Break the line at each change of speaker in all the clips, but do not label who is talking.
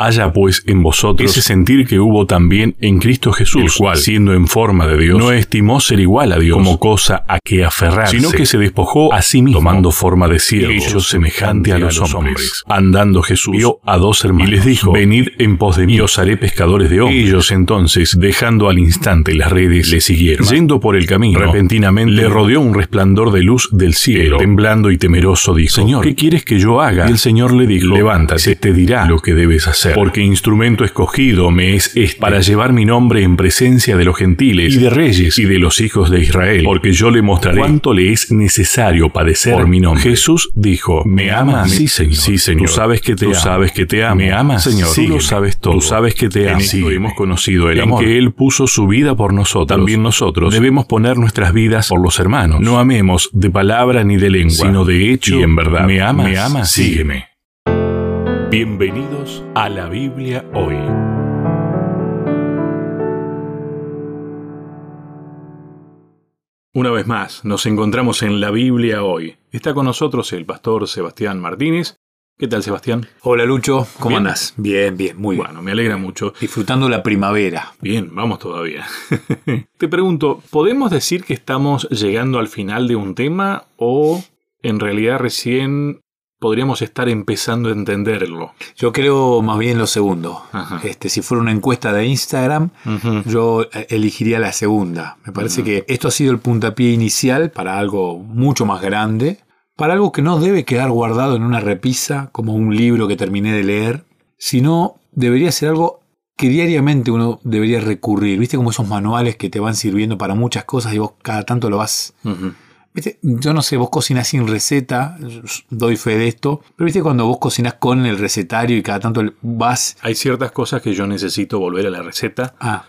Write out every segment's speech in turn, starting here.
Haya pues en vosotros ese sentir que hubo también en Cristo Jesús, el cual, siendo en forma de Dios, no estimó ser igual a Dios como cosa a que aferrarse, sino que se despojó a sí mismo, tomando forma de siervo, hecho semejante a los hombres. Andando Jesús vio a dos hermanos y les dijo, venid en pos de mí, y os haré pescadores de hombres. Ellos entonces, dejando al instante las redes, le siguieron. Yendo por el camino, repentinamente le rodeó un resplandor de luz del cielo, temblando y temeroso dijo, Señor, ¿qué quieres que yo haga? Y el Señor le dijo, levántate, se te dirá lo que debes hacer porque instrumento escogido me es este, para llevar mi nombre en presencia de los gentiles y de reyes y de los hijos de Israel, porque yo le mostraré cuánto le es necesario padecer por mi nombre. Jesús dijo, ¿me amas? Sí, Señor. Sí, Señor. Tú sabes que te Tú sabes que te amo. ¿Me amas? Señor, tú lo sabes todo. Tú sabes que te amo. Sí, hemos conocido el amor. que Él puso su vida por nosotros. También nosotros debemos poner nuestras vidas por los hermanos. No amemos de palabra ni de lengua, sino de hecho y en verdad. ¿Me amas? ¿Me amas? Sígueme. Bienvenidos a la Biblia hoy. Una vez más, nos encontramos en la Biblia hoy. Está con nosotros el pastor Sebastián Martínez. ¿Qué tal, Sebastián?
Hola, Lucho. ¿Cómo
Bien.
andas? Bien, bien, muy bien.
Bueno, me alegra mucho.
Disfrutando la primavera.
Bien, vamos todavía. Te pregunto, ¿podemos decir que estamos llegando al final de un tema o en realidad recién podríamos estar empezando a entenderlo?
Yo creo más bien lo segundo.
Ajá.
Este, si fuera una encuesta de Instagram, yo eh, elegiría la segunda. Me parece que esto ha sido el puntapié inicial para algo mucho más grande, para algo que no debe quedar guardado en una repisa como un libro que terminé de leer, sino debería ser algo que diariamente uno debería recurrir. ¿Viste como esos manuales que te van sirviendo para muchas cosas y vos cada tanto lo vas. ¿Viste? Yo no sé, vos cocinás sin receta, doy fe de esto, pero viste cuando vos cocinás con el recetario y cada tanto vas...
Hay ciertas cosas que yo necesito volver a la receta,
Ah,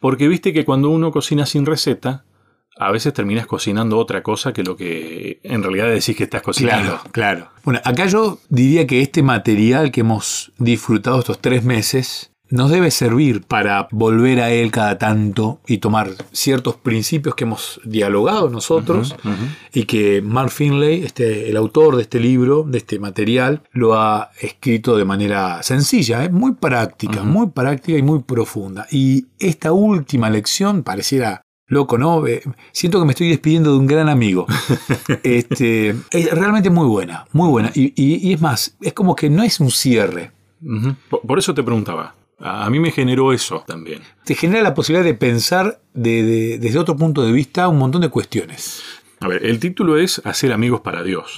porque viste que cuando uno cocina sin receta, a veces terminas cocinando otra cosa que lo que en realidad decís que estás cocinando.
claro, claro. Bueno, acá yo diría que este material que hemos disfrutado estos tres meses nos debe servir para volver a él cada tanto y tomar ciertos principios que hemos dialogado nosotros y que Mark Finlay, este, el autor de este libro, de este material, lo ha escrito de manera sencilla, ¿eh? muy práctica, muy práctica y muy profunda. Y esta última lección pareciera loco, ¿no? Eh, siento que me estoy despidiendo de un gran amigo. este, es realmente muy buena, muy buena. Y, y- y es más, es como que no es un cierre.
Por eso te preguntaba. A mí me generó eso también.
Te genera la posibilidad de pensar de- de- desde otro punto de vista un montón de cuestiones.
A ver, el título es Hacer amigos para Dios.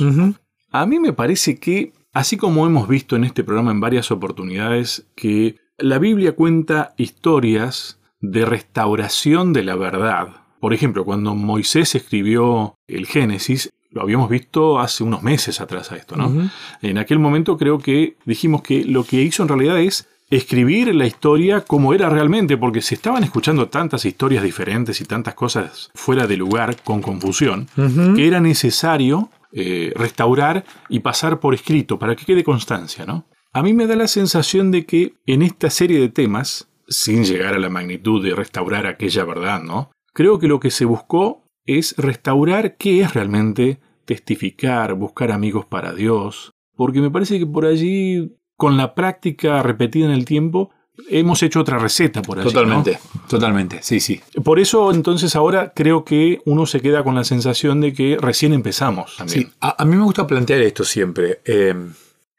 A mí me parece que, así como hemos visto en este programa en varias oportunidades, que la Biblia cuenta historias de restauración de la verdad. Por ejemplo, cuando Moisés escribió el Génesis, lo habíamos visto hace unos meses atrás a esto, ¿no? En aquel momento creo que dijimos que lo que hizo en realidad es escribir la historia como era realmente, porque se estaban escuchando tantas historias diferentes y tantas cosas fuera de lugar con confusión, que era necesario eh, restaurar y pasar por escrito para que quede constancia, ¿no? A mí me da la sensación de que en esta serie de temas, sin llegar a la magnitud de restaurar aquella verdad, ¿no? Creo que lo que se buscó es restaurar qué es realmente testificar, buscar amigos para Dios, porque me parece que por allí, con la práctica repetida en el tiempo, hemos hecho otra receta por. ¿no?
Totalmente, totalmente, sí, sí.
Por eso entonces ahora creo que uno se queda con la sensación de que recién empezamos también.
Sí, a, a mí me gusta plantear esto siempre. Eh,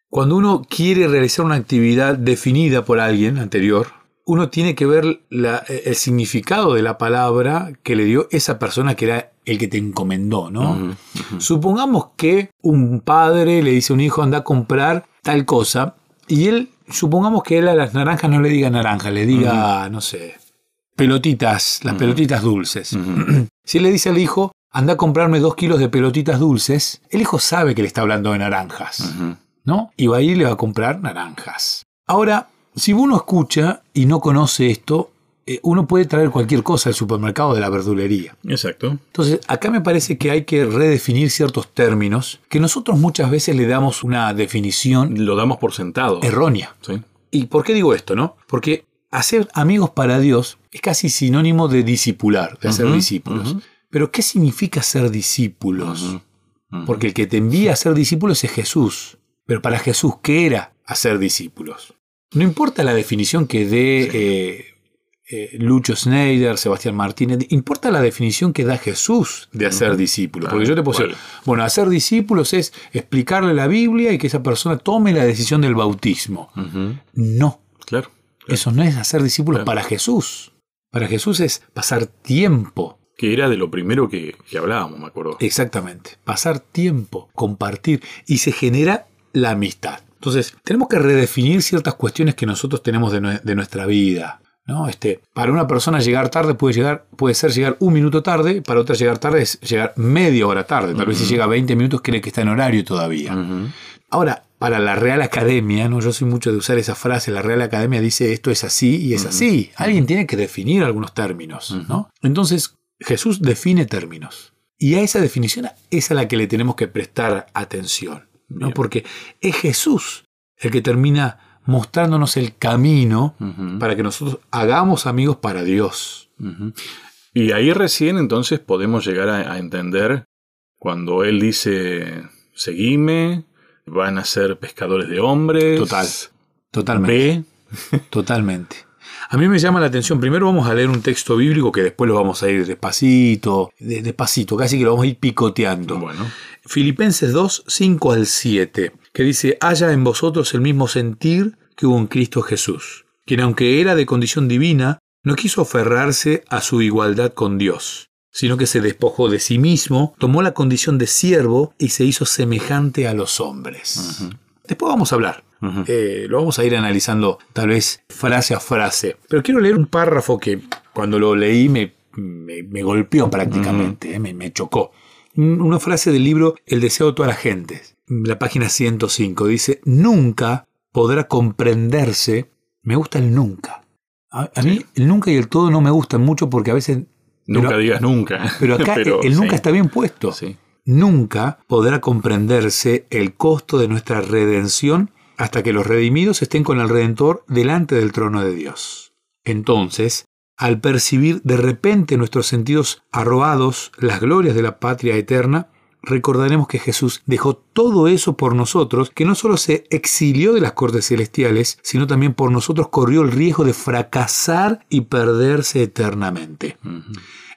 cuando uno quiere realizar una actividad definida por alguien anterior, uno tiene que ver la- el significado de la palabra que le dio esa persona que era el que te encomendó, ¿no? Supongamos que un padre le dice a un hijo anda a comprar tal cosa y él, supongamos que él a las naranjas no le diga naranja, le diga, no sé, pelotitas, las pelotitas dulces. Si él le dice al hijo, anda a comprarme dos kilos de pelotitas dulces, el hijo sabe que le está hablando de naranjas. ¿no? Y va a ir y le va a comprar naranjas. Ahora, si uno escucha y no conoce esto, eh, uno puede traer cualquier cosa al supermercado de la verdulería.
Exacto.
Entonces, acá me parece que hay que redefinir ciertos términos que nosotros muchas veces le damos una definición
Lo damos por sentado.
errónea.
Sí.
¿Y por qué digo esto, no? Porque hacer amigos para Dios es casi sinónimo de discipular, de hacer discípulos. Pero ¿qué significa ser discípulos? Porque el que te envía a ser discípulos es Jesús. Pero para Jesús, ¿qué era hacer discípulos? No importa la definición que dé eh, eh, Lucho Schneider, Sebastián Martínez, importa la definición que da Jesús de hacer discípulos. Porque yo te puedo decir, bueno, hacer discípulos es explicarle la Biblia y que esa persona tome la decisión del bautismo. No.
Claro,
Eso no es hacer discípulos para Jesús. Para Jesús es pasar tiempo.
Que era de lo primero que, que hablábamos, me acuerdo.
Exactamente. Pasar tiempo, compartir y se genera la amistad. Entonces, tenemos que redefinir ciertas cuestiones que nosotros tenemos de, nuestra vida. ¿No? Este, para una persona llegar tarde puede, llegar, puede ser llegar un minuto tarde, para otra llegar tarde es llegar media hora tarde. Tal vez si llega 20 minutos cree que está en horario todavía. Ahora, para la Real Academia, ¿no? yo soy mucho de usar esa frase, la Real Academia dice esto es así y es así. Alguien tiene que definir algunos términos. ¿no? Entonces, Jesús define términos. Y a esa definición es a la que le tenemos que prestar atención. ¿no? Porque es Jesús el que termina mostrándonos el camino para que nosotros hagamos amigos para Dios.
Y ahí recién entonces podemos llegar a, entender cuando Él dice, seguime, van a ser pescadores de hombres.
Total, totalmente. Totalmente. A mí me llama la atención, primero vamos a leer un texto bíblico que después lo vamos a ir despacito, despacito, casi que lo vamos a ir picoteando.
Bueno.
Filipenses 2, 5 al 7, que dice, haya en vosotros el mismo sentir que hubo en Cristo Jesús, quien aunque era de condición divina, no quiso aferrarse a su igualdad con Dios, sino que se despojó de sí mismo, tomó la condición de siervo y se hizo semejante a los hombres. Después vamos a hablar. Eh, lo vamos a ir analizando tal vez frase a frase. Pero quiero leer un párrafo que cuando lo leí me, me, golpeó prácticamente, eh, me, me chocó una frase del libro El deseo de toda la gente, la página 105, dice, nunca podrá comprenderse, me gusta el nunca. A, mí el nunca y el todo no me gustan mucho porque a veces...
Nunca digas nunca.
Pero acá el nunca está bien puesto. Nunca podrá comprenderse el costo de nuestra redención hasta que los redimidos estén con el Redentor delante del trono de Dios. Entonces, al percibir de repente nuestros sentidos arrobados las glorias de la patria eterna, recordaremos que Jesús dejó todo eso por nosotros, que no solo se exilió de las cortes celestiales, sino también por nosotros corrió el riesgo de fracasar y perderse eternamente.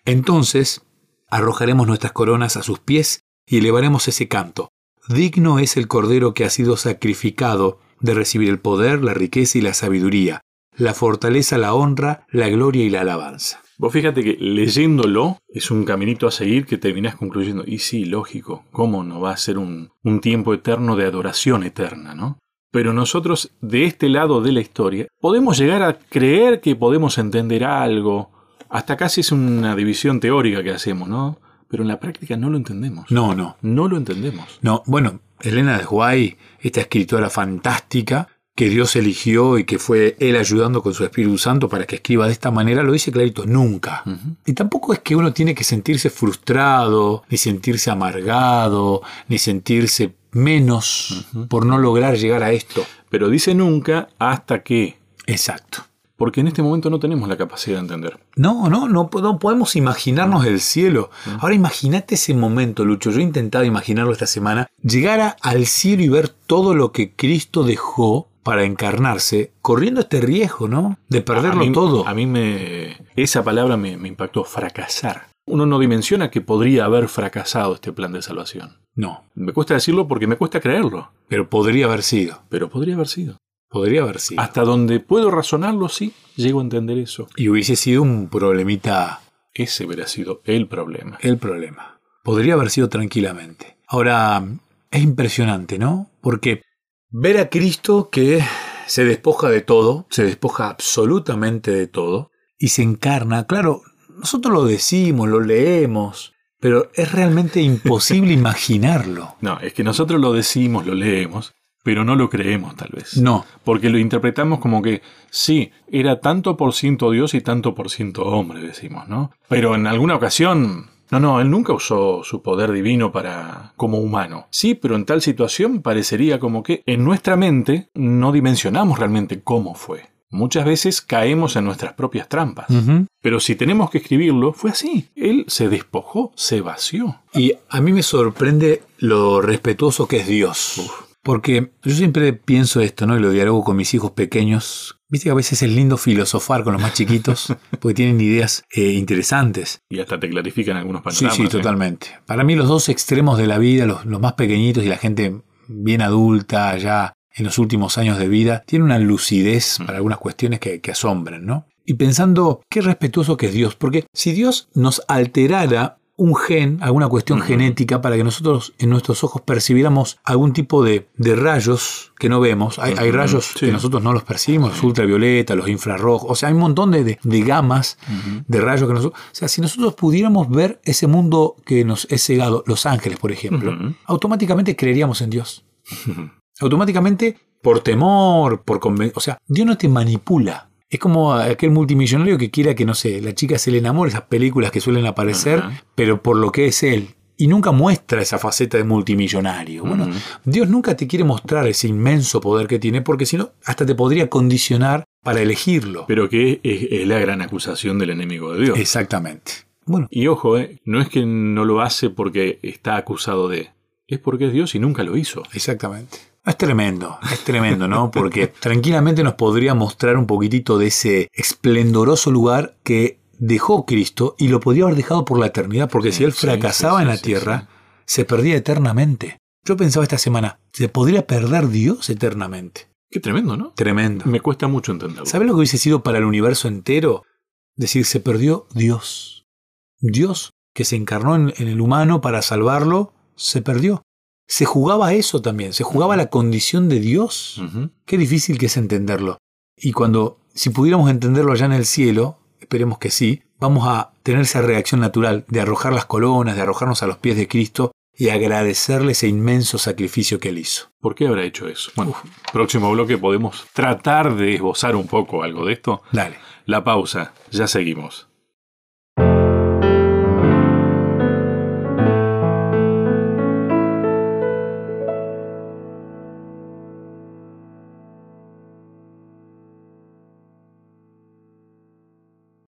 Entonces, arrojaremos nuestras coronas a sus pies y elevaremos ese canto. Digno es el Cordero que ha sido sacrificado de recibir el poder, la riqueza y la sabiduría, la fortaleza, la honra, la gloria y la alabanza.
Vos fíjate que leyéndolo es un caminito a seguir que terminás concluyendo, y sí, lógico, ¿cómo no va a ser un, un tiempo eterno de adoración eterna, no? Pero nosotros, de este lado de la historia, podemos llegar a creer que podemos entender algo, hasta casi es una división teórica que hacemos, ¿no? Pero en la práctica no lo entendemos.
No, no.
No lo entendemos.
No, bueno, Elena de Guay, esta escritora fantástica, que Dios eligió y que fue Él ayudando con su Espíritu Santo para que escriba de esta manera, lo dice clarito, nunca. Y tampoco es que uno tiene que sentirse frustrado, ni sentirse amargado, ni sentirse menos por no lograr llegar a esto.
Pero dice nunca hasta que.
Exacto.
Porque en este momento no tenemos la capacidad de entender.
No, no, no, podemos imaginarnos el cielo. Ahora imagínate ese momento, Lucho. Yo he intentado imaginarlo esta semana. Llegar al cielo y ver todo lo que Cristo dejó para encarnarse, corriendo este riesgo, ¿no? De perderlo todo.
A mí me. Esa palabra me, impactó, fracasar. Uno no dimensiona que podría haber fracasado este plan de salvación.
No.
Me cuesta decirlo porque me cuesta creerlo.
Pero podría haber sido.
Pero podría haber sido.
Podría haber sido.
Hasta donde puedo razonarlo, sí, llego a entender eso.
Y hubiese sido un problemita.
Ese hubiera sido el problema.
El problema. Podría haber sido tranquilamente. Ahora, es impresionante, ¿no? Porque Ver a Cristo que se despoja de todo, se despoja absolutamente de todo, y se encarna, claro, nosotros lo decimos, lo leemos, pero es realmente imposible imaginarlo.
No, es que nosotros lo decimos, lo leemos, pero no lo creemos tal vez.
No.
Porque lo interpretamos como que sí, era tanto por ciento Dios y tanto por ciento hombre, decimos, ¿no? Pero en alguna ocasión no, no, él nunca usó su poder divino para como humano. Sí, pero en tal situación parecería como que en nuestra mente no dimensionamos realmente cómo fue. Muchas veces caemos en nuestras propias trampas. Pero si tenemos que escribirlo, fue así. Él se despojó, se vació.
Y a mí me sorprende lo respetuoso que es Dios. Porque yo siempre pienso esto, ¿no? Y lo dialogo con mis hijos pequeños. Viste que a veces es lindo filosofar con los más chiquitos, porque tienen ideas eh, interesantes.
Y hasta te clarifican algunos panoramas.
Sí, sí, ¿eh? totalmente. Para mí los dos extremos de la vida, los, más pequeñitos y la gente bien adulta, ya en los últimos años de vida, tienen una lucidez para algunas cuestiones que, que asombran, ¿no? Y pensando qué respetuoso que es Dios, porque si Dios nos alterara un gen, alguna cuestión genética, para que nosotros en nuestros ojos percibiéramos algún tipo de, rayos que no vemos. Hay, rayos que nosotros no los percibimos, los ultravioleta, los infrarrojos, o sea, hay un montón de, gamas de rayos que nosotros... O sea, si nosotros pudiéramos ver ese mundo que nos es cegado, los ángeles, por ejemplo, automáticamente creeríamos en Dios. automáticamente, por temor, por O sea, Dios no te manipula. Es como aquel multimillonario que quiera que, no sé, la chica se le enamore, esas películas que suelen aparecer, pero por lo que es él. Y nunca muestra esa faceta de multimillonario. Bueno, Dios nunca te quiere mostrar ese inmenso poder que tiene, porque si no, hasta te podría condicionar para elegirlo.
Pero que es, la gran acusación del enemigo de Dios.
Exactamente.
Bueno. Y ojo, eh, no es que no lo hace porque está acusado de, es porque es Dios y nunca lo hizo.
Exactamente. Es tremendo, es tremendo, ¿no? Porque tranquilamente nos podría mostrar un poquitito de ese esplendoroso lugar que dejó Cristo y lo podría haber dejado por la eternidad, porque si él fracasaba en la tierra, se perdía eternamente. Yo pensaba esta semana, ¿se podría perder Dios eternamente?
Qué tremendo, ¿no?
Tremendo.
Me cuesta mucho entenderlo.
¿Sabes lo que hubiese sido para el universo entero? Decir, se perdió Dios. Dios que se encarnó en, en el humano para salvarlo, se perdió se jugaba eso también, se jugaba la condición de Dios. Qué difícil que es entenderlo. Y cuando, si pudiéramos entenderlo allá en el cielo, esperemos que sí, vamos a tener esa reacción natural de arrojar las colonas, de arrojarnos a los pies de Cristo y agradecerle ese inmenso sacrificio que él hizo.
¿Por qué habrá hecho eso? Bueno, próximo bloque podemos tratar de esbozar un poco algo de esto.
Dale.
La pausa, ya seguimos.